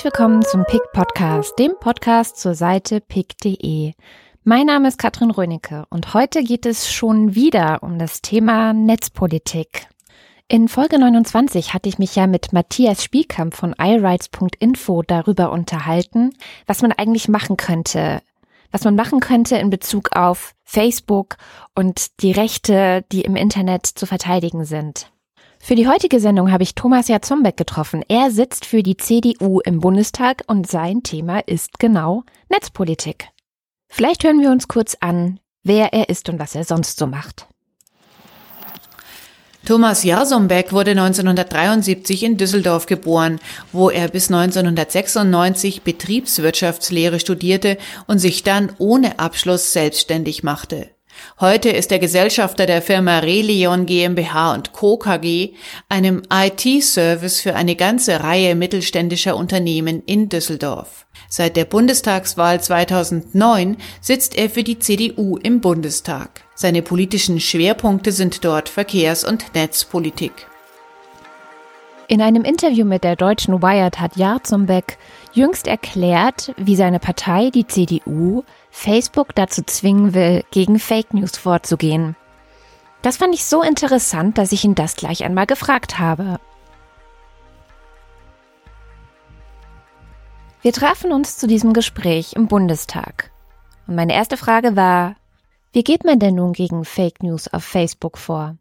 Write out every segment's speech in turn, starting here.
Herzlich willkommen zum PIC Podcast, dem Podcast zur Seite pic.de. Mein Name ist Katrin Rönecke und heute geht es schon wieder um das Thema Netzpolitik. In Folge 29 hatte ich mich ja mit Matthias Spielkamp von iRights.info darüber unterhalten, was man eigentlich machen könnte, was man machen könnte in Bezug auf Facebook und die Rechte, die im Internet zu verteidigen sind. Für die heutige Sendung habe ich Thomas Jatzombeck getroffen. Er sitzt für die CDU im Bundestag und sein Thema ist genau Netzpolitik. Vielleicht hören wir uns kurz an, wer er ist und was er sonst so macht. Thomas Jasombeck wurde 1973 in Düsseldorf geboren, wo er bis 1996 Betriebswirtschaftslehre studierte und sich dann ohne Abschluss selbstständig machte. Heute ist er Gesellschafter der Firma Relion GmbH und Co. KG, einem IT-Service für eine ganze Reihe mittelständischer Unternehmen in Düsseldorf. Seit der Bundestagswahl 2009 sitzt er für die CDU im Bundestag. Seine politischen Schwerpunkte sind dort Verkehrs- und Netzpolitik. In einem Interview mit der deutschen Wired hat Jarzumbeck jüngst erklärt, wie seine Partei, die CDU, Facebook dazu zwingen will, gegen Fake News vorzugehen. Das fand ich so interessant, dass ich ihn das gleich einmal gefragt habe. Wir trafen uns zu diesem Gespräch im Bundestag. Und meine erste Frage war, wie geht man denn nun gegen Fake News auf Facebook vor?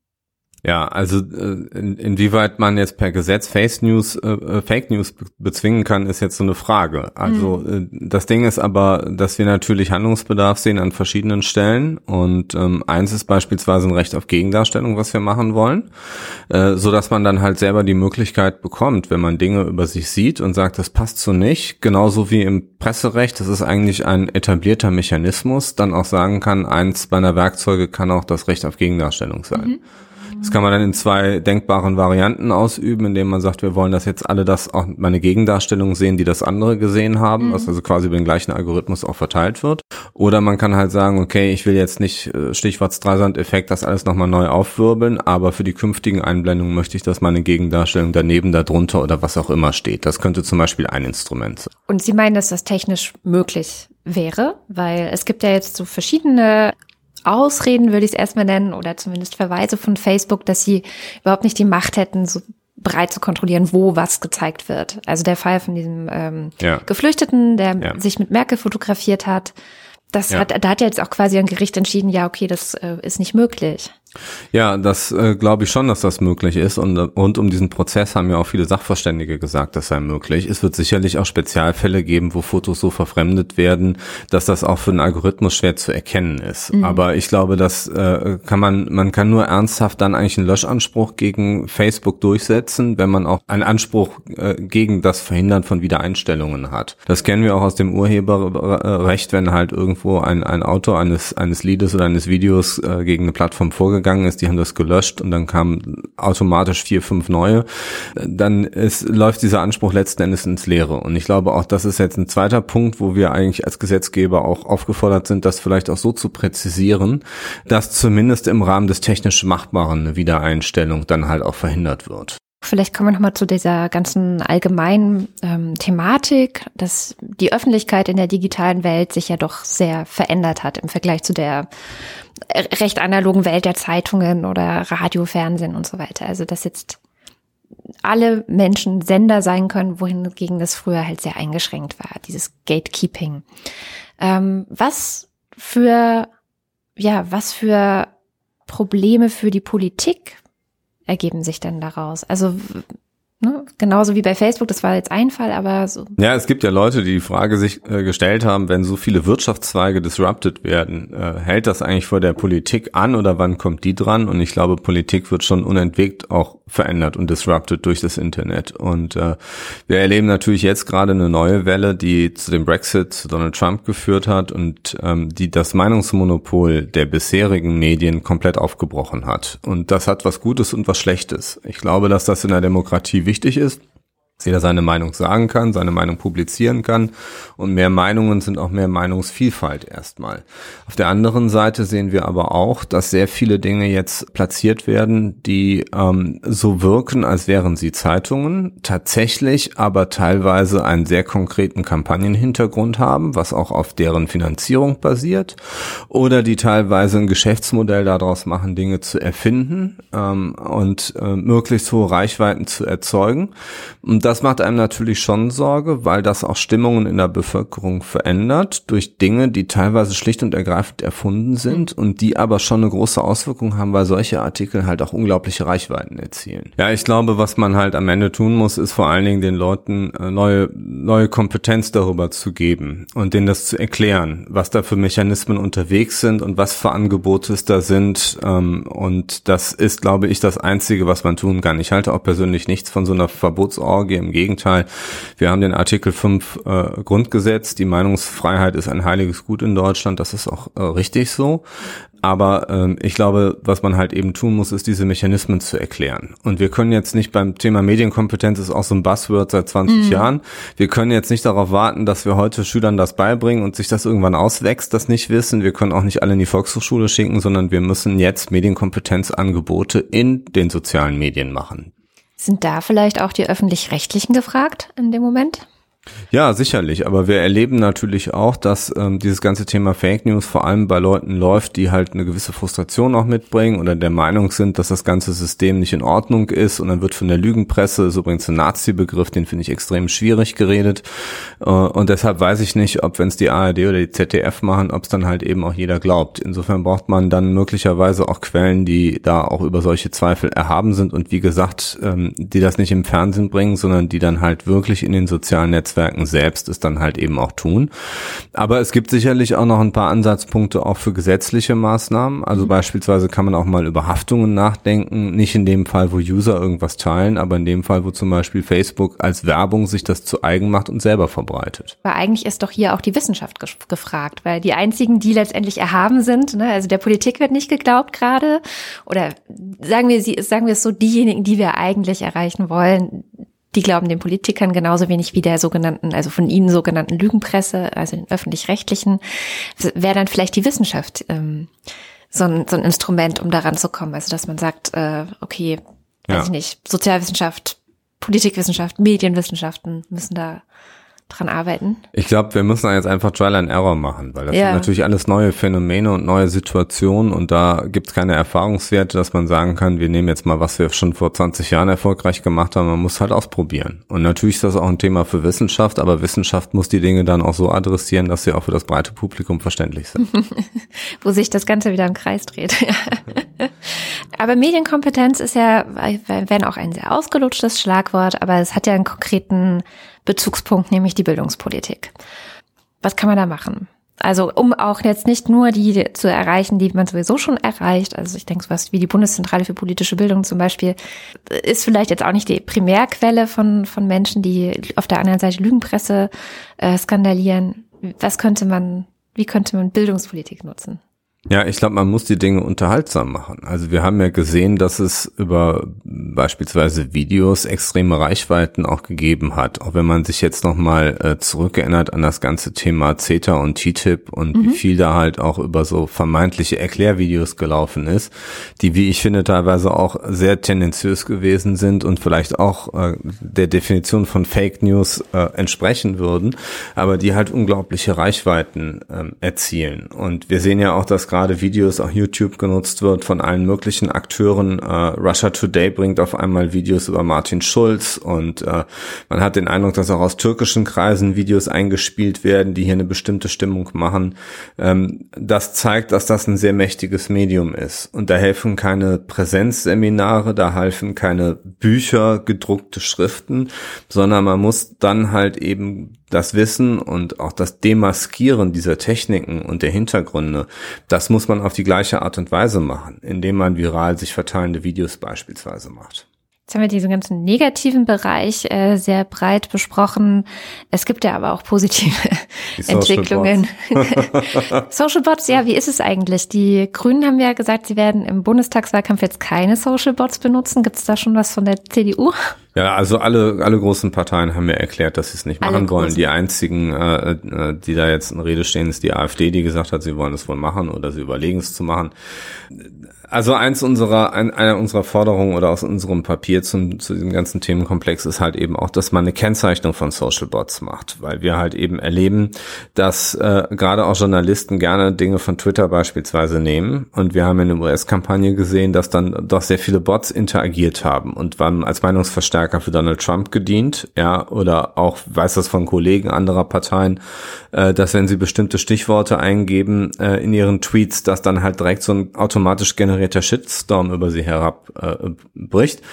Ja, also äh, in, inwieweit man jetzt per Gesetz Fake News, äh, äh Fake News bezwingen kann, ist jetzt so eine Frage. Also mhm. äh, das Ding ist aber, dass wir natürlich Handlungsbedarf sehen an verschiedenen Stellen und ähm, eins ist beispielsweise ein Recht auf Gegendarstellung, was wir machen wollen, äh, so dass man dann halt selber die Möglichkeit bekommt, wenn man Dinge über sich sieht und sagt, das passt so nicht, genauso wie im Presserecht, das ist eigentlich ein etablierter Mechanismus, dann auch sagen kann, eins meiner Werkzeuge kann auch das Recht auf Gegendarstellung sein. Mhm. Das kann man dann in zwei denkbaren Varianten ausüben, indem man sagt, wir wollen, dass jetzt alle das auch meine Gegendarstellung sehen, die das andere gesehen haben, mhm. was also quasi über den gleichen Algorithmus auch verteilt wird. Oder man kann halt sagen, okay, ich will jetzt nicht äh, Stichwort Streisand-Effekt das alles nochmal neu aufwirbeln, aber für die künftigen Einblendungen möchte ich, dass meine Gegendarstellung daneben, darunter oder was auch immer steht. Das könnte zum Beispiel ein Instrument sein. Und Sie meinen, dass das technisch möglich wäre, weil es gibt ja jetzt so verschiedene Ausreden, würde ich es erstmal nennen, oder zumindest Verweise von Facebook, dass sie überhaupt nicht die Macht hätten, so bereit zu kontrollieren, wo was gezeigt wird. Also der Fall von diesem ähm, ja. Geflüchteten, der ja. sich mit Merkel fotografiert hat, das ja. hat, da hat jetzt auch quasi ein Gericht entschieden, ja, okay, das äh, ist nicht möglich. Ja, das äh, glaube ich schon, dass das möglich ist. Und rund um diesen Prozess haben ja auch viele Sachverständige gesagt, das sei möglich. Es wird sicherlich auch Spezialfälle geben, wo Fotos so verfremdet werden, dass das auch für einen Algorithmus schwer zu erkennen ist. Mhm. Aber ich glaube, das äh, kann man, man kann nur ernsthaft dann eigentlich einen Löschanspruch gegen Facebook durchsetzen, wenn man auch einen Anspruch äh, gegen das Verhindern von Wiedereinstellungen hat. Das kennen wir auch aus dem Urheberrecht, wenn halt irgendwo ein, ein Autor eines, eines Liedes oder eines Videos äh, gegen eine Plattform vorgeht vorgegangen ist, die haben das gelöscht und dann kamen automatisch vier, fünf neue, dann ist, läuft dieser Anspruch letzten Endes ins Leere. Und ich glaube auch, das ist jetzt ein zweiter Punkt, wo wir eigentlich als Gesetzgeber auch aufgefordert sind, das vielleicht auch so zu präzisieren, dass zumindest im Rahmen des technisch Machbaren eine Wiedereinstellung dann halt auch verhindert wird. Vielleicht kommen wir nochmal zu dieser ganzen allgemeinen ähm, Thematik, dass die Öffentlichkeit in der digitalen Welt sich ja doch sehr verändert hat im Vergleich zu der recht analogen Welt der Zeitungen oder Radio, Fernsehen und so weiter. Also dass jetzt alle Menschen Sender sein können, wohingegen das früher halt sehr eingeschränkt war, dieses Gatekeeping. Ähm, was für, ja, was für Probleme für die Politik ergeben sich denn daraus? Also Ne? Genauso wie bei Facebook, das war jetzt ein Fall, aber so. Ja, es gibt ja Leute, die die Frage sich äh, gestellt haben, wenn so viele Wirtschaftszweige disrupted werden, äh, hält das eigentlich vor der Politik an oder wann kommt die dran? Und ich glaube, Politik wird schon unentwegt auch verändert und disrupted durch das Internet. Und äh, wir erleben natürlich jetzt gerade eine neue Welle, die zu dem Brexit, zu Donald Trump geführt hat und ähm, die das Meinungsmonopol der bisherigen Medien komplett aufgebrochen hat. Und das hat was Gutes und was Schlechtes. Ich glaube, dass das in der Demokratie wichtig ist. Jeder seine Meinung sagen kann, seine Meinung publizieren kann und mehr Meinungen sind auch mehr Meinungsvielfalt erstmal. Auf der anderen Seite sehen wir aber auch, dass sehr viele Dinge jetzt platziert werden, die ähm, so wirken, als wären sie Zeitungen, tatsächlich aber teilweise einen sehr konkreten Kampagnenhintergrund haben, was auch auf deren Finanzierung basiert, oder die teilweise ein Geschäftsmodell daraus machen, Dinge zu erfinden ähm, und äh, möglichst hohe Reichweiten zu erzeugen. Und das macht einem natürlich schon Sorge, weil das auch Stimmungen in der Bevölkerung verändert durch Dinge, die teilweise schlicht und ergreifend erfunden sind und die aber schon eine große Auswirkung haben, weil solche Artikel halt auch unglaubliche Reichweiten erzielen. Ja, ich glaube, was man halt am Ende tun muss, ist vor allen Dingen den Leuten äh, neue, neue Kompetenz darüber zu geben und denen das zu erklären, was da für Mechanismen unterwegs sind und was für Angebote es da sind. Ähm, und das ist, glaube ich, das Einzige, was man tun kann. Ich halte auch persönlich nichts von so einer Verbotsorgie im Gegenteil. Wir haben den Artikel 5 äh, Grundgesetz. Die Meinungsfreiheit ist ein heiliges Gut in Deutschland. Das ist auch äh, richtig so. Aber ähm, ich glaube, was man halt eben tun muss, ist diese Mechanismen zu erklären. Und wir können jetzt nicht beim Thema Medienkompetenz ist auch so ein Buzzword seit 20 mhm. Jahren. Wir können jetzt nicht darauf warten, dass wir heute Schülern das beibringen und sich das irgendwann auswächst, das nicht wissen. Wir können auch nicht alle in die Volkshochschule schicken, sondern wir müssen jetzt Medienkompetenzangebote in den sozialen Medien machen. Sind da vielleicht auch die öffentlich-rechtlichen gefragt in dem Moment? Ja, sicherlich. Aber wir erleben natürlich auch, dass ähm, dieses ganze Thema Fake News vor allem bei Leuten läuft, die halt eine gewisse Frustration auch mitbringen oder der Meinung sind, dass das ganze System nicht in Ordnung ist. Und dann wird von der Lügenpresse, ist übrigens ein Nazi-Begriff, den finde ich extrem schwierig geredet. Äh, und deshalb weiß ich nicht, ob wenn es die ARD oder die ZDF machen, ob es dann halt eben auch jeder glaubt. Insofern braucht man dann möglicherweise auch Quellen, die da auch über solche Zweifel erhaben sind und wie gesagt, ähm, die das nicht im Fernsehen bringen, sondern die dann halt wirklich in den sozialen Netzwerken Netzwerken selbst es dann halt eben auch tun. Aber es gibt sicherlich auch noch ein paar Ansatzpunkte auch für gesetzliche Maßnahmen. Also mhm. beispielsweise kann man auch mal über Haftungen nachdenken. Nicht in dem Fall, wo User irgendwas teilen, aber in dem Fall, wo zum Beispiel Facebook als Werbung sich das zu eigen macht und selber verbreitet. Aber eigentlich ist doch hier auch die Wissenschaft gefragt, weil die einzigen, die letztendlich erhaben sind, ne, also der Politik wird nicht geglaubt gerade, oder sagen wir, sagen wir es so, diejenigen, die wir eigentlich erreichen wollen, die glauben den Politikern genauso wenig wie der sogenannten, also von ihnen sogenannten Lügenpresse, also den öffentlich-rechtlichen, wäre dann vielleicht die Wissenschaft ähm, so, ein, so ein Instrument, um daran zu kommen. Also dass man sagt, äh, okay, weiß ja. ich nicht, Sozialwissenschaft, Politikwissenschaft, Medienwissenschaften müssen da dran arbeiten? Ich glaube, wir müssen jetzt einfach Trial and Error machen, weil das ja. sind natürlich alles neue Phänomene und neue Situationen und da gibt es keine Erfahrungswerte, dass man sagen kann, wir nehmen jetzt mal, was wir schon vor 20 Jahren erfolgreich gemacht haben, man muss halt ausprobieren. Und natürlich ist das auch ein Thema für Wissenschaft, aber Wissenschaft muss die Dinge dann auch so adressieren, dass sie auch für das breite Publikum verständlich sind. Wo sich das Ganze wieder im Kreis dreht. aber Medienkompetenz ist ja, wenn auch ein sehr ausgelutschtes Schlagwort, aber es hat ja einen konkreten Bezugspunkt, nämlich die Bildungspolitik. Was kann man da machen? Also um auch jetzt nicht nur die zu erreichen, die man sowieso schon erreicht, also ich denke sowas wie die Bundeszentrale für politische Bildung zum Beispiel, ist vielleicht jetzt auch nicht die Primärquelle von, von Menschen, die auf der anderen Seite Lügenpresse äh, skandalieren. Was könnte man, wie könnte man Bildungspolitik nutzen? Ja, ich glaube, man muss die Dinge unterhaltsam machen. Also wir haben ja gesehen, dass es über beispielsweise Videos extreme Reichweiten auch gegeben hat. Auch wenn man sich jetzt nochmal äh, zurückerinnert an das ganze Thema CETA und TTIP und mhm. wie viel da halt auch über so vermeintliche Erklärvideos gelaufen ist, die, wie ich finde, teilweise auch sehr tendenziös gewesen sind und vielleicht auch äh, der Definition von Fake News äh, entsprechen würden, aber die halt unglaubliche Reichweiten äh, erzielen. Und wir sehen ja auch, dass gerade Videos, auch YouTube genutzt wird von allen möglichen Akteuren. Äh, Russia Today bringt auf einmal Videos über Martin Schulz und äh, man hat den Eindruck, dass auch aus türkischen Kreisen Videos eingespielt werden, die hier eine bestimmte Stimmung machen. Ähm, das zeigt, dass das ein sehr mächtiges Medium ist. Und da helfen keine Präsenzseminare, da helfen keine Bücher, gedruckte Schriften, sondern man muss dann halt eben das Wissen und auch das Demaskieren dieser Techniken und der Hintergründe, das muss man auf die gleiche Art und Weise machen, indem man viral sich verteilende Videos beispielsweise macht. Jetzt haben wir diesen ganzen negativen Bereich äh, sehr breit besprochen. Es gibt ja aber auch positive Entwicklungen. Social Bots, ja, wie ist es eigentlich? Die Grünen haben ja gesagt, sie werden im Bundestagswahlkampf jetzt keine Social Bots benutzen. Gibt es da schon was von der CDU? Ja, also alle, alle großen Parteien haben mir erklärt, dass sie es nicht machen wollen. Die einzigen, äh, äh, die da jetzt in Rede stehen, ist die AfD, die gesagt hat, sie wollen es wohl machen oder sie überlegen es zu machen. Also eins unserer, ein, eine unserer Forderungen oder aus unserem Papier zum, zu diesem ganzen Themenkomplex ist halt eben auch, dass man eine Kennzeichnung von Social Bots macht, weil wir halt eben erleben, dass äh, gerade auch Journalisten gerne Dinge von Twitter beispielsweise nehmen. Und wir haben in der US-Kampagne gesehen, dass dann doch sehr viele Bots interagiert haben und waren als Meinungsverstärker für Donald Trump gedient, ja, oder auch weiß das von Kollegen anderer Parteien, äh, dass wenn sie bestimmte Stichworte eingeben äh, in ihren Tweets, dass dann halt direkt so ein automatisch generierter generierter Shitstorm über sie herabbricht. Äh,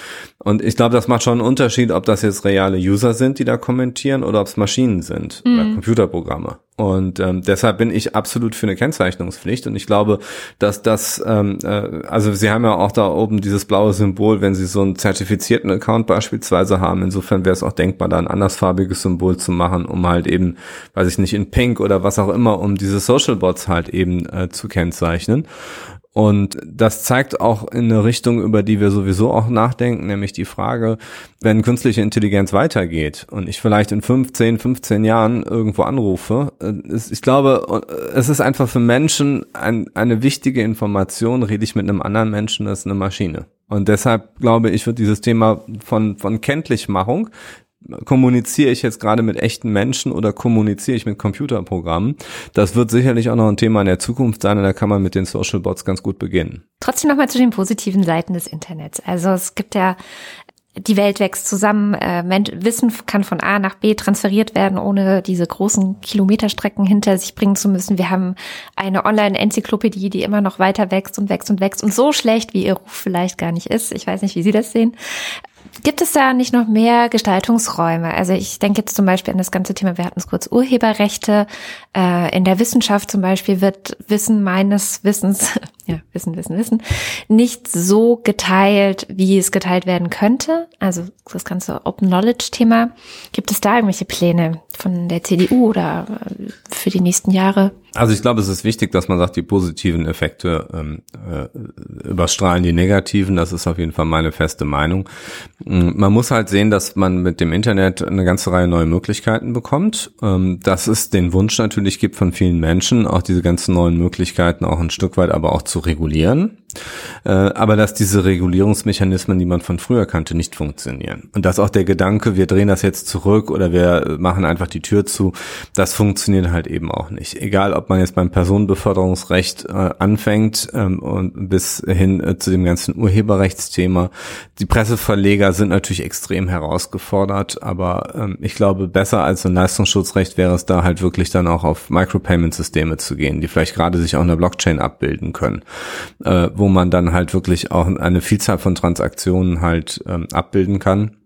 und ich glaube, das macht schon einen Unterschied, ob das jetzt reale User sind, die da kommentieren, oder ob es Maschinen sind mhm. oder Computerprogramme. Und ähm, deshalb bin ich absolut für eine Kennzeichnungspflicht. Und ich glaube, dass das, ähm, äh, also Sie haben ja auch da oben dieses blaue Symbol, wenn Sie so einen zertifizierten Account beispielsweise haben. Insofern wäre es auch denkbar, da ein andersfarbiges Symbol zu machen, um halt eben, weiß ich nicht, in Pink oder was auch immer, um diese Social Bots halt eben äh, zu kennzeichnen. Und das zeigt auch in eine Richtung, über die wir sowieso auch nachdenken, nämlich die Frage, wenn künstliche Intelligenz weitergeht und ich vielleicht in 15, 15 Jahren irgendwo anrufe, äh, ich glaube, es ist einfach für Menschen ein, eine wichtige Information, rede ich mit einem anderen Menschen, ist eine Maschine. Und deshalb glaube ich, wird dieses Thema von, von Kenntlichmachung kommuniziere ich jetzt gerade mit echten Menschen oder kommuniziere ich mit Computerprogrammen? Das wird sicherlich auch noch ein Thema in der Zukunft sein und da kann man mit den Social Bots ganz gut beginnen. Trotzdem nochmal zu den positiven Seiten des Internets. Also es gibt ja die Welt wächst zusammen, äh, Wissen kann von A nach B transferiert werden, ohne diese großen Kilometerstrecken hinter sich bringen zu müssen. Wir haben eine Online-Enzyklopädie, die immer noch weiter wächst und wächst und wächst und so schlecht, wie ihr Ruf vielleicht gar nicht ist. Ich weiß nicht, wie Sie das sehen. Gibt es da nicht noch mehr Gestaltungsräume? Also ich denke jetzt zum Beispiel an das ganze Thema, wir hatten es kurz, Urheberrechte. Äh, in der Wissenschaft zum Beispiel wird Wissen meines Wissens, ja, Wissen, Wissen, Wissen, nicht so geteilt, wie es geteilt werden könnte. Also das ganze Open Knowledge-Thema. Gibt es da irgendwelche Pläne von der CDU oder äh, für die nächsten Jahre? Also ich glaube, es ist wichtig, dass man sagt, die positiven Effekte ähm, äh, überstrahlen die negativen. Das ist auf jeden Fall meine feste Meinung. Mm, man muss halt sehen, dass man mit dem Internet eine ganze Reihe neue Möglichkeiten bekommt. Ähm, dass es den Wunsch natürlich gibt von vielen Menschen, auch diese ganzen neuen Möglichkeiten auch ein Stück weit aber auch zu regulieren. Äh, aber dass diese Regulierungsmechanismen, die man von früher kannte, nicht funktionieren. Und dass auch der Gedanke, wir drehen das jetzt zurück oder wir machen einfach die Tür zu, das funktioniert halt eben auch nicht. Egal, ob man jetzt beim Personenbeförderungsrecht äh, anfängt ähm, und bis hin äh, zu dem ganzen Urheberrechtsthema. Die Presseverleger sind natürlich extrem herausgefordert, aber ähm, ich glaube, besser als ein Leistungsschutzrecht wäre es da halt wirklich dann auch auf Micropayment-Systeme zu gehen, die vielleicht gerade sich auch in der Blockchain abbilden können, äh, wo man dann halt wirklich auch eine Vielzahl von Transaktionen halt ähm, abbilden kann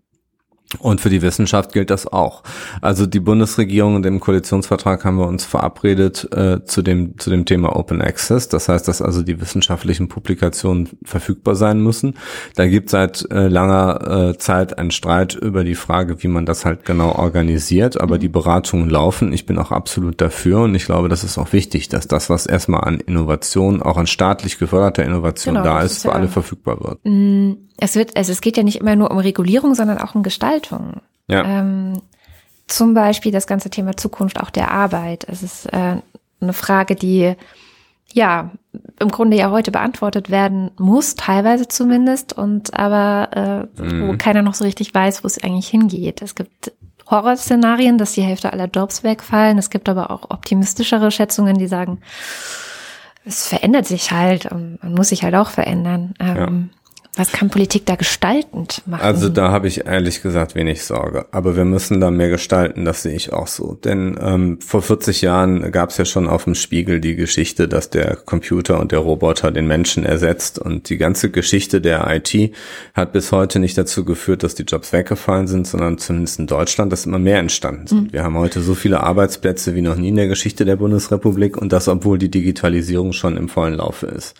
und für die Wissenschaft gilt das auch. Also die Bundesregierung und im Koalitionsvertrag haben wir uns verabredet äh, zu dem zu dem Thema Open Access. Das heißt, dass also die wissenschaftlichen Publikationen verfügbar sein müssen. Da gibt seit äh, langer äh, Zeit einen Streit über die Frage, wie man das halt genau organisiert. Aber die Beratungen laufen. Ich bin auch absolut dafür und ich glaube, das ist auch wichtig, dass das, was erstmal an Innovation, auch an staatlich geförderter Innovation genau, da ist, ist für ja alle verfügbar wird. Mm, es wird, also es geht ja nicht immer nur um Regulierung, sondern auch um Gestaltung. Ja. Ähm, zum Beispiel das ganze Thema Zukunft auch der Arbeit. Es ist äh, eine Frage, die ja im Grunde ja heute beantwortet werden muss, teilweise zumindest, und aber äh, mhm. wo keiner noch so richtig weiß, wo es eigentlich hingeht. Es gibt Horrorszenarien, dass die Hälfte aller Jobs wegfallen. Es gibt aber auch optimistischere Schätzungen, die sagen, es verändert sich halt, man muss sich halt auch verändern. Ähm, ja. Was kann Politik da gestaltend machen? Also da habe ich ehrlich gesagt wenig Sorge. Aber wir müssen da mehr gestalten, das sehe ich auch so. Denn ähm, vor 40 Jahren gab es ja schon auf dem Spiegel die Geschichte, dass der Computer und der Roboter den Menschen ersetzt. Und die ganze Geschichte der IT hat bis heute nicht dazu geführt, dass die Jobs weggefallen sind, sondern zumindest in Deutschland, dass immer mehr entstanden sind. Mhm. Wir haben heute so viele Arbeitsplätze wie noch nie in der Geschichte der Bundesrepublik und das, obwohl die Digitalisierung schon im vollen Laufe ist.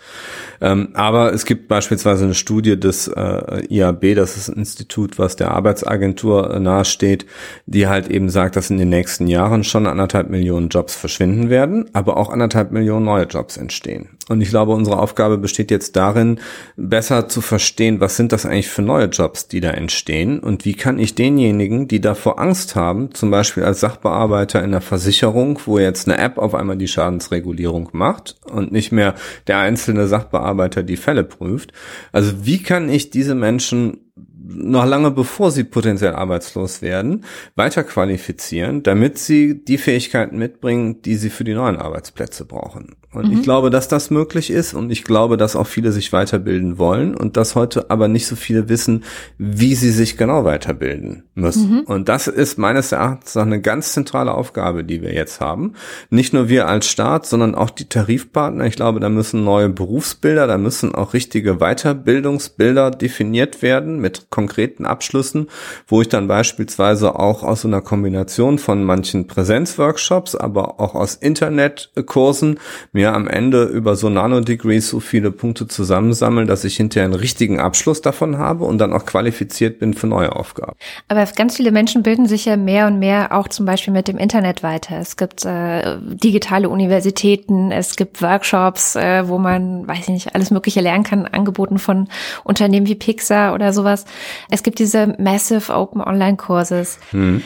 Ähm, aber es gibt beispielsweise eine Studie, Studie des äh, IAB, das ist ein Institut, was der Arbeitsagentur äh, nahesteht, die halt eben sagt, dass in den nächsten Jahren schon anderthalb Millionen Jobs verschwinden werden, aber auch anderthalb Millionen neue Jobs entstehen. Und ich glaube, unsere Aufgabe besteht jetzt darin, besser zu verstehen, was sind das eigentlich für neue Jobs, die da entstehen und wie kann ich denjenigen, die davor Angst haben, zum Beispiel als Sachbearbeiter in der Versicherung, wo jetzt eine App auf einmal die Schadensregulierung macht und nicht mehr der einzelne Sachbearbeiter die Fälle prüft. Also wie kann ich diese Menschen noch lange bevor sie potenziell arbeitslos werden, weiter qualifizieren, damit sie die Fähigkeiten mitbringen, die sie für die neuen Arbeitsplätze brauchen. Und mhm. ich glaube, dass das möglich ist und ich glaube, dass auch viele sich weiterbilden wollen und dass heute aber nicht so viele wissen, wie sie sich genau weiterbilden müssen. Mhm. Und das ist meines Erachtens eine ganz zentrale Aufgabe, die wir jetzt haben. Nicht nur wir als Staat, sondern auch die Tarifpartner. Ich glaube, da müssen neue Berufsbilder, da müssen auch richtige Weiterbildungsbilder definiert werden mit konkreten Abschlüssen, wo ich dann beispielsweise auch aus einer Kombination von manchen Präsenzworkshops, aber auch aus Internetkursen mir am Ende über so Nanodegrees so viele Punkte zusammensammeln, dass ich hinterher einen richtigen Abschluss davon habe und dann auch qualifiziert bin für neue Aufgaben. Aber ganz viele Menschen bilden sich ja mehr und mehr auch zum Beispiel mit dem Internet weiter. Es gibt äh, digitale Universitäten, es gibt Workshops, äh, wo man, weiß ich nicht, alles Mögliche lernen kann, angeboten von Unternehmen wie Pixar oder sowas. Es gibt diese Massive Open Online Courses. Hm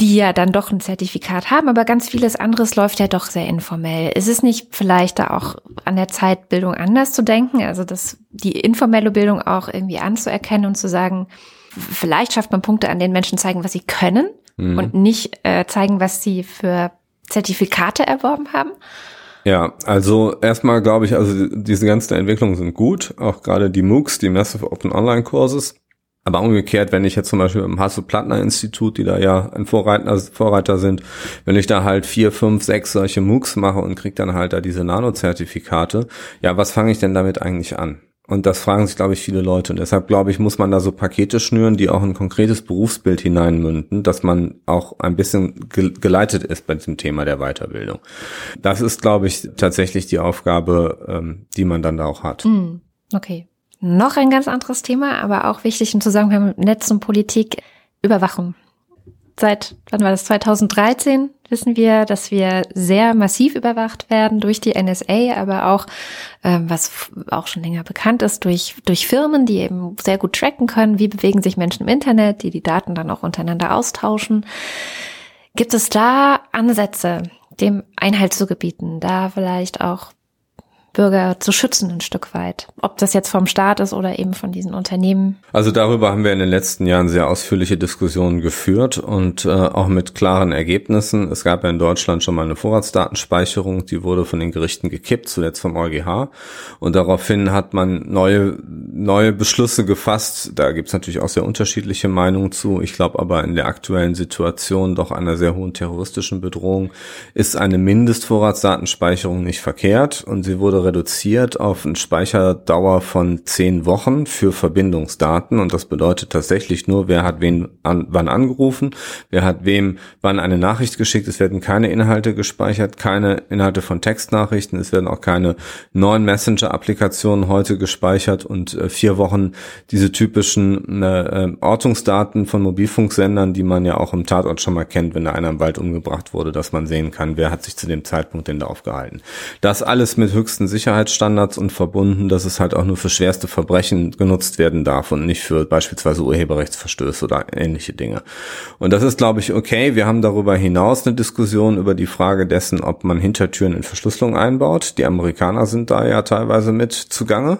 die ja dann doch ein Zertifikat haben, aber ganz vieles anderes läuft ja doch sehr informell. Ist es nicht vielleicht da auch an der Zeit, Bildung anders zu denken, also das, die informelle Bildung auch irgendwie anzuerkennen und zu sagen, vielleicht schafft man Punkte, an denen Menschen zeigen, was sie können mhm. und nicht äh, zeigen, was sie für Zertifikate erworben haben? Ja, also erstmal glaube ich, also diese ganzen Entwicklungen sind gut, auch gerade die MOOCs, die Massive Open Online Courses. Aber umgekehrt, wenn ich jetzt zum Beispiel im Hasso-Plattner-Institut, die da ja ein Vorreiter, Vorreiter sind, wenn ich da halt vier, fünf, sechs solche MOOCs mache und krieg dann halt da diese Nano-Zertifikate, ja, was fange ich denn damit eigentlich an? Und das fragen sich, glaube ich, viele Leute. Und deshalb, glaube ich, muss man da so Pakete schnüren, die auch ein konkretes Berufsbild hineinmünden, dass man auch ein bisschen geleitet ist bei diesem Thema der Weiterbildung. Das ist, glaube ich, tatsächlich die Aufgabe, ähm, die man dann da auch hat. Hm, okay. Noch ein ganz anderes Thema, aber auch wichtig im Zusammenhang mit Netz und Politik, Überwachung. Seit, wann war das, 2013 wissen wir, dass wir sehr massiv überwacht werden durch die NSA, aber auch, äh, was auch schon länger bekannt ist, durch, durch Firmen, die eben sehr gut tracken können, wie bewegen sich Menschen im Internet, die die Daten dann auch untereinander austauschen. Gibt es da Ansätze, dem Einhalt zu gebieten, da vielleicht auch Bürger zu schützen ein Stück weit. Ob das jetzt vom Staat ist oder eben von diesen Unternehmen. Also darüber haben wir in den letzten Jahren sehr ausführliche Diskussionen geführt und äh, auch mit klaren Ergebnissen. Es gab ja in Deutschland schon mal eine Vorratsdatenspeicherung, die wurde von den Gerichten gekippt, zuletzt vom EuGH. Und daraufhin hat man neue, neue Beschlüsse gefasst. Da gibt es natürlich auch sehr unterschiedliche Meinungen zu. Ich glaube aber in der aktuellen Situation doch einer sehr hohen terroristischen Bedrohung ist eine Mindestvorratsdatenspeicherung nicht verkehrt und sie wurde reduziert auf eine Speicherdauer von zehn Wochen für Verbindungsdaten und das bedeutet tatsächlich nur, wer hat wen an, wann angerufen, wer hat wem wann eine Nachricht geschickt. Es werden keine Inhalte gespeichert, keine Inhalte von Textnachrichten, es werden auch keine neuen Messenger-Applikationen heute gespeichert und äh, vier Wochen diese typischen äh, äh, Ortungsdaten von Mobilfunksendern, die man ja auch im Tatort schon mal kennt, wenn da einer im Wald umgebracht wurde, dass man sehen kann, wer hat sich zu dem Zeitpunkt denn da aufgehalten. Das alles mit höchsten Sicherheitsstandards und verbunden, dass es halt auch nur für schwerste Verbrechen genutzt werden darf und nicht für beispielsweise Urheberrechtsverstöße oder ähnliche Dinge. Und das ist, glaube ich, okay. Wir haben darüber hinaus eine Diskussion über die Frage dessen, ob man Hintertüren in Verschlüsselung einbaut. Die Amerikaner sind da ja teilweise mit zugange.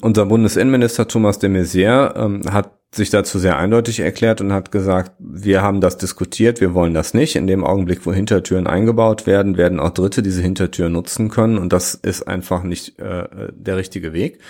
Unser Bundesinnenminister Thomas de Maizière ähm, hat sich dazu sehr eindeutig erklärt und hat gesagt, wir haben das diskutiert, wir wollen das nicht. In dem Augenblick, wo Hintertüren eingebaut werden, werden auch Dritte diese Hintertür nutzen können und das ist einfach nicht äh, der richtige Weg.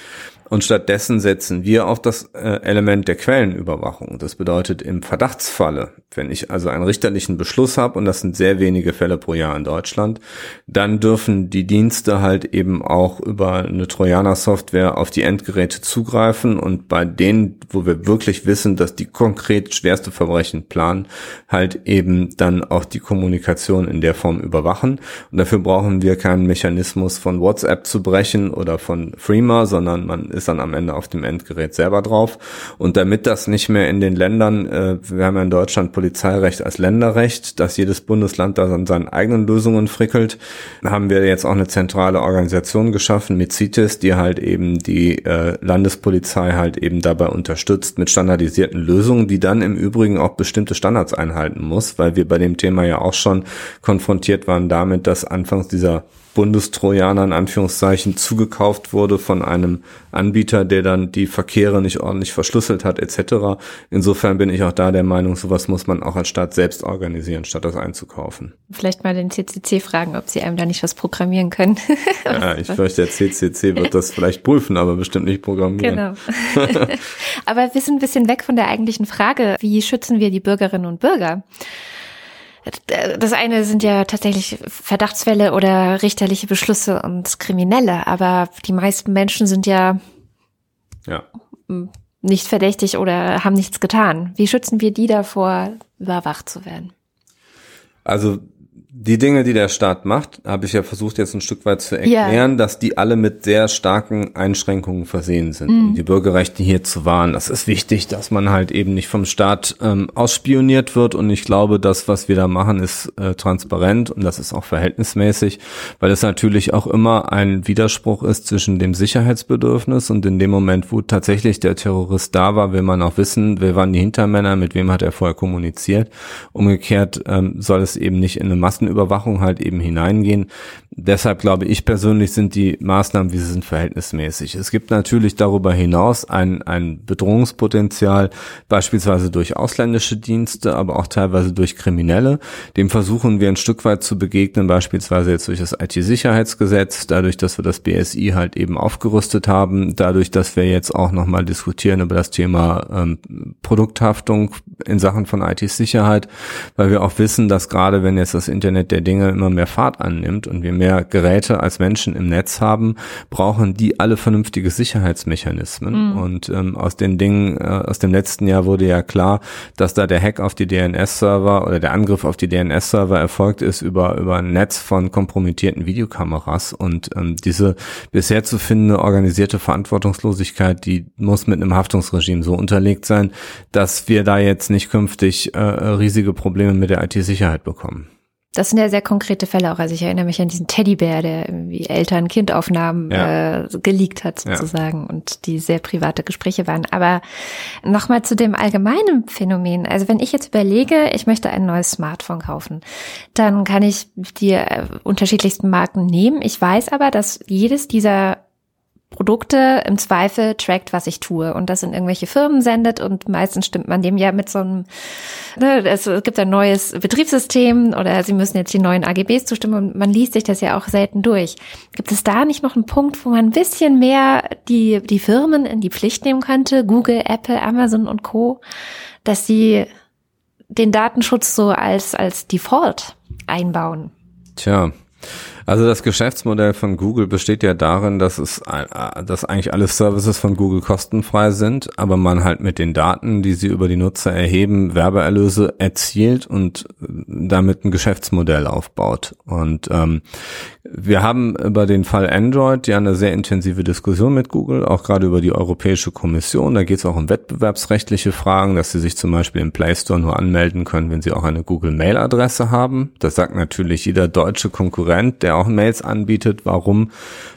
Und stattdessen setzen wir auf das äh, Element der Quellenüberwachung. Das bedeutet im Verdachtsfalle, wenn ich also einen richterlichen Beschluss habe, und das sind sehr wenige Fälle pro Jahr in Deutschland, dann dürfen die Dienste halt eben auch über eine Trojaner-Software auf die Endgeräte zugreifen und bei denen, wo wir wirklich wissen, dass die konkret schwerste Verbrechen planen, halt eben dann auch die Kommunikation in der Form überwachen. Und dafür brauchen wir keinen Mechanismus von WhatsApp zu brechen oder von Freema, sondern man ist dann am Ende auf dem Endgerät selber drauf. Und damit das nicht mehr in den Ländern, äh, wir haben ja in Deutschland Polizeirecht als Länderrecht, dass jedes Bundesland da an seinen eigenen Lösungen frickelt, haben wir jetzt auch eine zentrale Organisation geschaffen mit CITES, die halt eben die äh, Landespolizei halt eben dabei unterstützt mit standardisierten Lösungen, die dann im Übrigen auch bestimmte Standards einhalten muss, weil wir bei dem Thema ja auch schon konfrontiert waren damit, dass anfangs dieser Bundestrojaner in Anführungszeichen zugekauft wurde von einem Anbieter, der dann die Verkehre nicht ordentlich verschlüsselt hat etc. Insofern bin ich auch da der Meinung, sowas muss man auch als Staat selbst organisieren, statt das einzukaufen. Vielleicht mal den CCC fragen, ob sie einem da nicht was programmieren können. ja, ich fürchte, der CCC wird das vielleicht prüfen, aber bestimmt nicht programmieren. Genau. aber wir sind ein bisschen weg von der eigentlichen Frage, wie schützen wir die Bürgerinnen und Bürger? Das eine sind ja tatsächlich Verdachtsfälle oder richterliche Beschlüsse und Kriminelle, aber die meisten Menschen sind ja, ja. nicht verdächtig oder haben nichts getan. Wie schützen wir die davor, überwacht zu werden? Also die Dinge, die der Staat macht, habe ich ja versucht jetzt ein Stück weit zu erklären, ja. dass die alle mit sehr starken Einschränkungen versehen sind. Mhm. die Bürgerrechte hier zu wahren, das ist wichtig, dass man halt eben nicht vom Staat ähm, ausspioniert wird. Und ich glaube, das, was wir da machen, ist äh, transparent und das ist auch verhältnismäßig, weil es natürlich auch immer ein Widerspruch ist zwischen dem Sicherheitsbedürfnis und in dem Moment, wo tatsächlich der Terrorist da war, will man auch wissen, wer waren die Hintermänner, mit wem hat er vorher kommuniziert. Umgekehrt ähm, soll es eben nicht in eine Massen Überwachung halt eben hineingehen. Deshalb glaube ich persönlich sind die Maßnahmen, wie sie sind, verhältnismäßig. Es gibt natürlich darüber hinaus ein, ein Bedrohungspotenzial, beispielsweise durch ausländische Dienste, aber auch teilweise durch Kriminelle. Dem versuchen wir ein Stück weit zu begegnen, beispielsweise jetzt durch das IT-Sicherheitsgesetz, dadurch, dass wir das BSI halt eben aufgerüstet haben, dadurch, dass wir jetzt auch nochmal diskutieren über das Thema ähm, Produkthaftung in Sachen von IT-Sicherheit, weil wir auch wissen, dass gerade wenn jetzt das Internet der Dinge immer mehr Fahrt annimmt und wir mehr Geräte als Menschen im Netz haben, brauchen die alle vernünftige Sicherheitsmechanismen. Mhm. Und ähm, aus den Dingen, äh, aus dem letzten Jahr wurde ja klar, dass da der Hack auf die DNS-Server oder der Angriff auf die DNS-Server erfolgt ist über, über ein Netz von kompromittierten Videokameras. Und ähm, diese bisher zu findende organisierte Verantwortungslosigkeit, die muss mit einem Haftungsregime so unterlegt sein, dass wir da jetzt nicht künftig äh, riesige Probleme mit der IT-Sicherheit bekommen. Das sind ja sehr konkrete Fälle auch. Also ich erinnere mich an diesen Teddybär, der irgendwie Eltern-Kind-Aufnahmen ja. äh, geleakt hat sozusagen ja. und die sehr private Gespräche waren. Aber nochmal zu dem allgemeinen Phänomen. Also wenn ich jetzt überlege, ich möchte ein neues Smartphone kaufen, dann kann ich die äh, unterschiedlichsten Marken nehmen. Ich weiß aber, dass jedes dieser Produkte im Zweifel trackt, was ich tue und das in irgendwelche Firmen sendet und meistens stimmt man dem ja mit so einem, ne, es gibt ein neues Betriebssystem oder sie müssen jetzt die neuen AGBs zustimmen und man liest sich das ja auch selten durch. Gibt es da nicht noch einen Punkt, wo man ein bisschen mehr die, die Firmen in die Pflicht nehmen könnte, Google, Apple, Amazon und Co., dass sie den Datenschutz so als, als Default einbauen? Tja, also das Geschäftsmodell von Google besteht ja darin, dass es, äh, dass eigentlich alle Services von Google kostenfrei sind, aber man halt mit den Daten, die sie über die Nutzer erheben, Werbeerlöse erzielt und damit ein Geschäftsmodell aufbaut. Und ähm, wir haben über den Fall Android ja eine sehr intensive Diskussion mit Google, auch gerade über die Europäische Kommission. Da geht es auch um wettbewerbsrechtliche Fragen, dass sie sich zum Beispiel im Play Store nur anmelden können, wenn sie auch eine Google-Mail-Adresse haben. Das sagt natürlich jeder deutsche Konkurrent, der auch Mails anbietet, warum,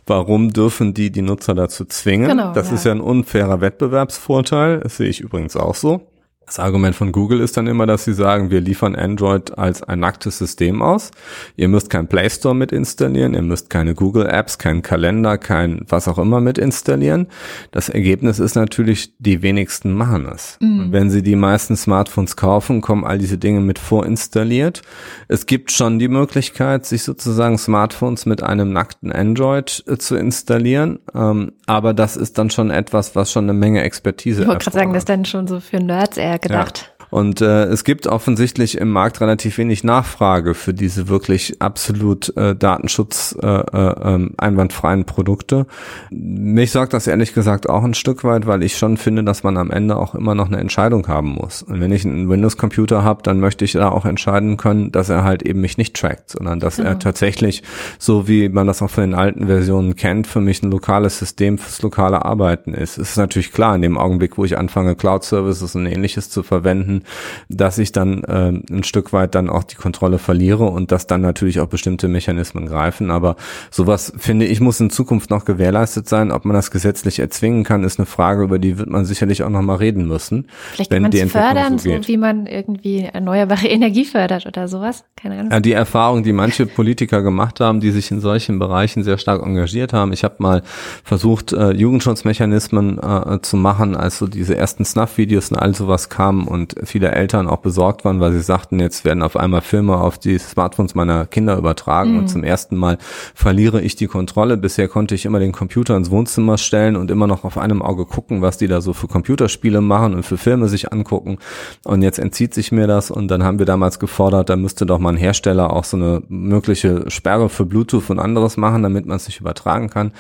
warum dürfen die die Nutzer dazu zwingen? Genau, das ja. ist ja ein unfairer Wettbewerbsvorteil. Das sehe ich übrigens auch so. Das Argument von Google ist dann immer, dass sie sagen, wir liefern Android als ein nacktes System aus. Ihr müsst kein Play Store mit installieren, ihr müsst keine Google Apps, keinen Kalender, kein was auch immer mit installieren. Das Ergebnis ist natürlich, die wenigsten machen es. Mhm. wenn sie die meisten Smartphones kaufen, kommen all diese Dinge mit vorinstalliert. Es gibt schon die Möglichkeit, sich sozusagen Smartphones mit einem nackten Android äh, zu installieren. Ähm, aber das ist dann schon etwas, was schon eine Menge Expertise Ich wollte gerade sagen, das ist dann schon so für Nerds eher gedacht. Ja. Und äh, es gibt offensichtlich im Markt relativ wenig Nachfrage für diese wirklich absolut äh, Datenschutz äh, äh, ähm, einwandfreien Produkte. Mich sorgt das ehrlich gesagt auch ein Stück weit, weil ich schon finde, dass man am Ende auch immer noch eine Entscheidung haben muss. Und wenn ich einen Windows-Computer habe, dann möchte ich da auch entscheiden können, dass er halt eben mich nicht trackt, sondern dass genau. er tatsächlich, so wie man das auch von den alten Versionen kennt, für mich ein lokales System fürs lokale Arbeiten ist. Es ist natürlich klar, in dem Augenblick, wo ich anfange, Cloud-Services und ähnliches zu verwenden, dass ich dann äh, ein Stück weit dann auch die Kontrolle verliere und dass dann natürlich auch bestimmte Mechanismen greifen. Aber sowas, finde ich, muss in Zukunft noch gewährleistet sein. Ob man das gesetzlich erzwingen kann, ist eine Frage, über die wird man sicherlich auch noch mal reden müssen. Vielleicht wenn kann man die fördern, so, so wie man irgendwie erneuerbare Energie fördert oder sowas. Keine Ahnung. Ja, die Erfahrung, die manche Politiker gemacht haben, die sich in solchen Bereichen sehr stark engagiert haben. Ich habe mal versucht, äh, Jugendschutzmechanismen äh, zu machen, als so diese ersten Snuff-Videos und all sowas kamen und viele Eltern auch besorgt waren, weil sie sagten, jetzt werden auf einmal Filme auf die Smartphones meiner Kinder übertragen mhm. und zum ersten Mal verliere ich die Kontrolle. Bisher konnte ich immer den Computer ins Wohnzimmer stellen und immer noch auf einem Auge gucken, was die da so für Computerspiele machen und für Filme sich angucken. Und jetzt entzieht sich mir das und dann haben wir damals gefordert, da müsste doch mal ein Hersteller auch so eine mögliche Sperre für Bluetooth und anderes machen, damit man es nicht übertragen kann.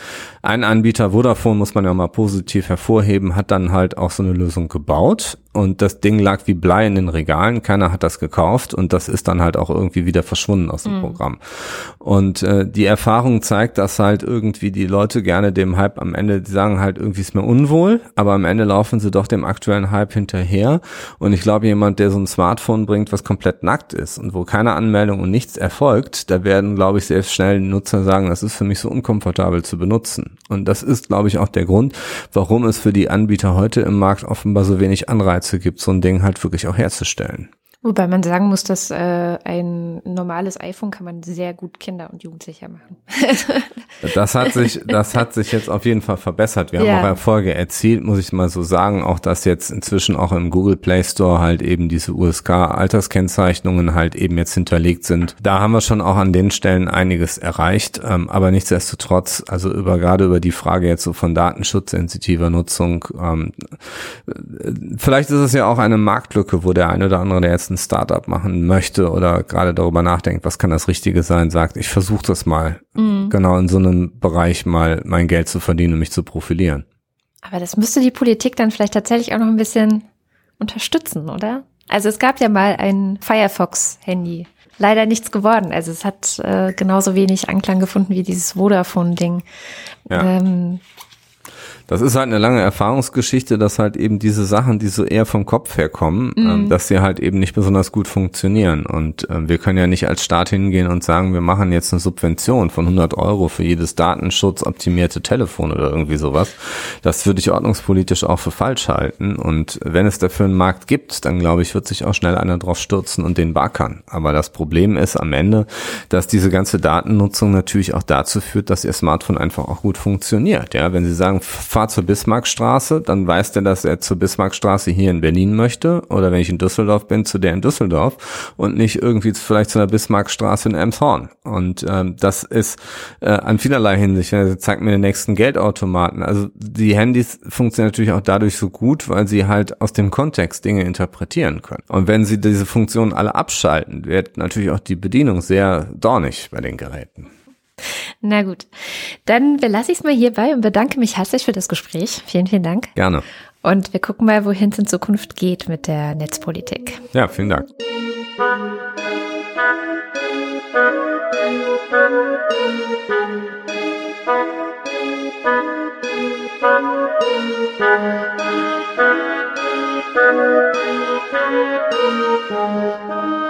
Ein Anbieter, Vodafone, muss man ja mal positiv hervorheben, hat dann halt auch so eine Lösung gebaut und das Ding lag wie Blei in den Regalen, keiner hat das gekauft und das ist dann halt auch irgendwie wieder verschwunden aus dem mhm. Programm. Und äh, die Erfahrung zeigt, dass halt irgendwie die Leute gerne dem Hype am Ende, die sagen halt irgendwie ist mir unwohl, aber am Ende laufen sie doch dem aktuellen Hype hinterher und ich glaube jemand, der so ein Smartphone bringt, was komplett nackt ist und wo keine Anmeldung und nichts erfolgt, da werden glaube ich sehr schnell die Nutzer sagen, das ist für mich so unkomfortabel zu benutzen. Und das ist glaube ich auch der Grund, warum es für die Anbieter heute im Markt offenbar so wenig Anreize Anreize gibt, so ein Ding halt wirklich auch herzustellen. Wobei man sagen muss, dass äh, ein normales iPhone kann man sehr gut Kinder- und Jugendlicher machen. das hat sich, das hat sich jetzt auf jeden Fall verbessert. Wir ja. haben auch Erfolge erzielt, muss ich mal so sagen. Auch dass jetzt inzwischen auch im Google Play Store halt eben diese USK-Alterskennzeichnungen halt eben jetzt hinterlegt sind. Da haben wir schon auch an den Stellen einiges erreicht. Ähm, aber nichtsdestotrotz, also über gerade über die Frage jetzt so von datenschutzsensitiver Nutzung, ähm, vielleicht ist es ja auch eine Marktlücke, wo der eine oder andere, der jetzt ein Startup machen möchte oder gerade darüber nachdenkt, was kann das Richtige sein, sagt, ich versuche das mal, mhm. genau in so einem Bereich mal mein Geld zu verdienen und mich zu profilieren. Aber das müsste die Politik dann vielleicht tatsächlich auch noch ein bisschen unterstützen, oder? Also es gab ja mal ein Firefox-Handy. Leider nichts geworden. Also es hat äh, genauso wenig Anklang gefunden wie dieses Vodafone-Ding. Ja. Ähm, das ist halt eine lange Erfahrungsgeschichte, dass halt eben diese Sachen, die so eher vom Kopf herkommen, mhm. ähm, dass sie halt eben nicht besonders gut funktionieren. Und äh, wir können ja nicht als Staat hingehen und sagen, wir machen jetzt eine Subvention von 100 Euro für jedes datenschutzoptimierte Telefon oder irgendwie sowas. Das würde ich ordnungspolitisch auch für falsch halten. Und wenn es dafür einen Markt gibt, dann glaube ich, wird sich auch schnell einer drauf stürzen und den backern. Aber das Problem ist am Ende, dass diese ganze Datennutzung natürlich auch dazu führt, dass Ihr Smartphone einfach auch gut funktioniert. Ja, wenn Sie sagen, fahr zur Bismarckstraße, dann weiß der, dass er zur Bismarckstraße hier in Berlin möchte oder wenn ich in Düsseldorf bin, zu der in Düsseldorf und nicht irgendwie vielleicht zu einer Bismarckstraße in Elmshorn. Und ähm, das ist äh, an vielerlei Hinsicht, also zeigt mir den nächsten Geldautomaten. Also die Handys funktionieren natürlich auch dadurch so gut, weil sie halt aus dem Kontext Dinge interpretieren können. Und wenn sie diese Funktionen alle abschalten, wird natürlich auch die Bedienung sehr dornig bei den Geräten. Na gut, dann belasse ich es mal hierbei und bedanke mich herzlich für das Gespräch. Vielen, vielen Dank. Gerne. Und wir gucken mal, wohin es in Zukunft geht mit der Netzpolitik. Ja, vielen Dank. Musik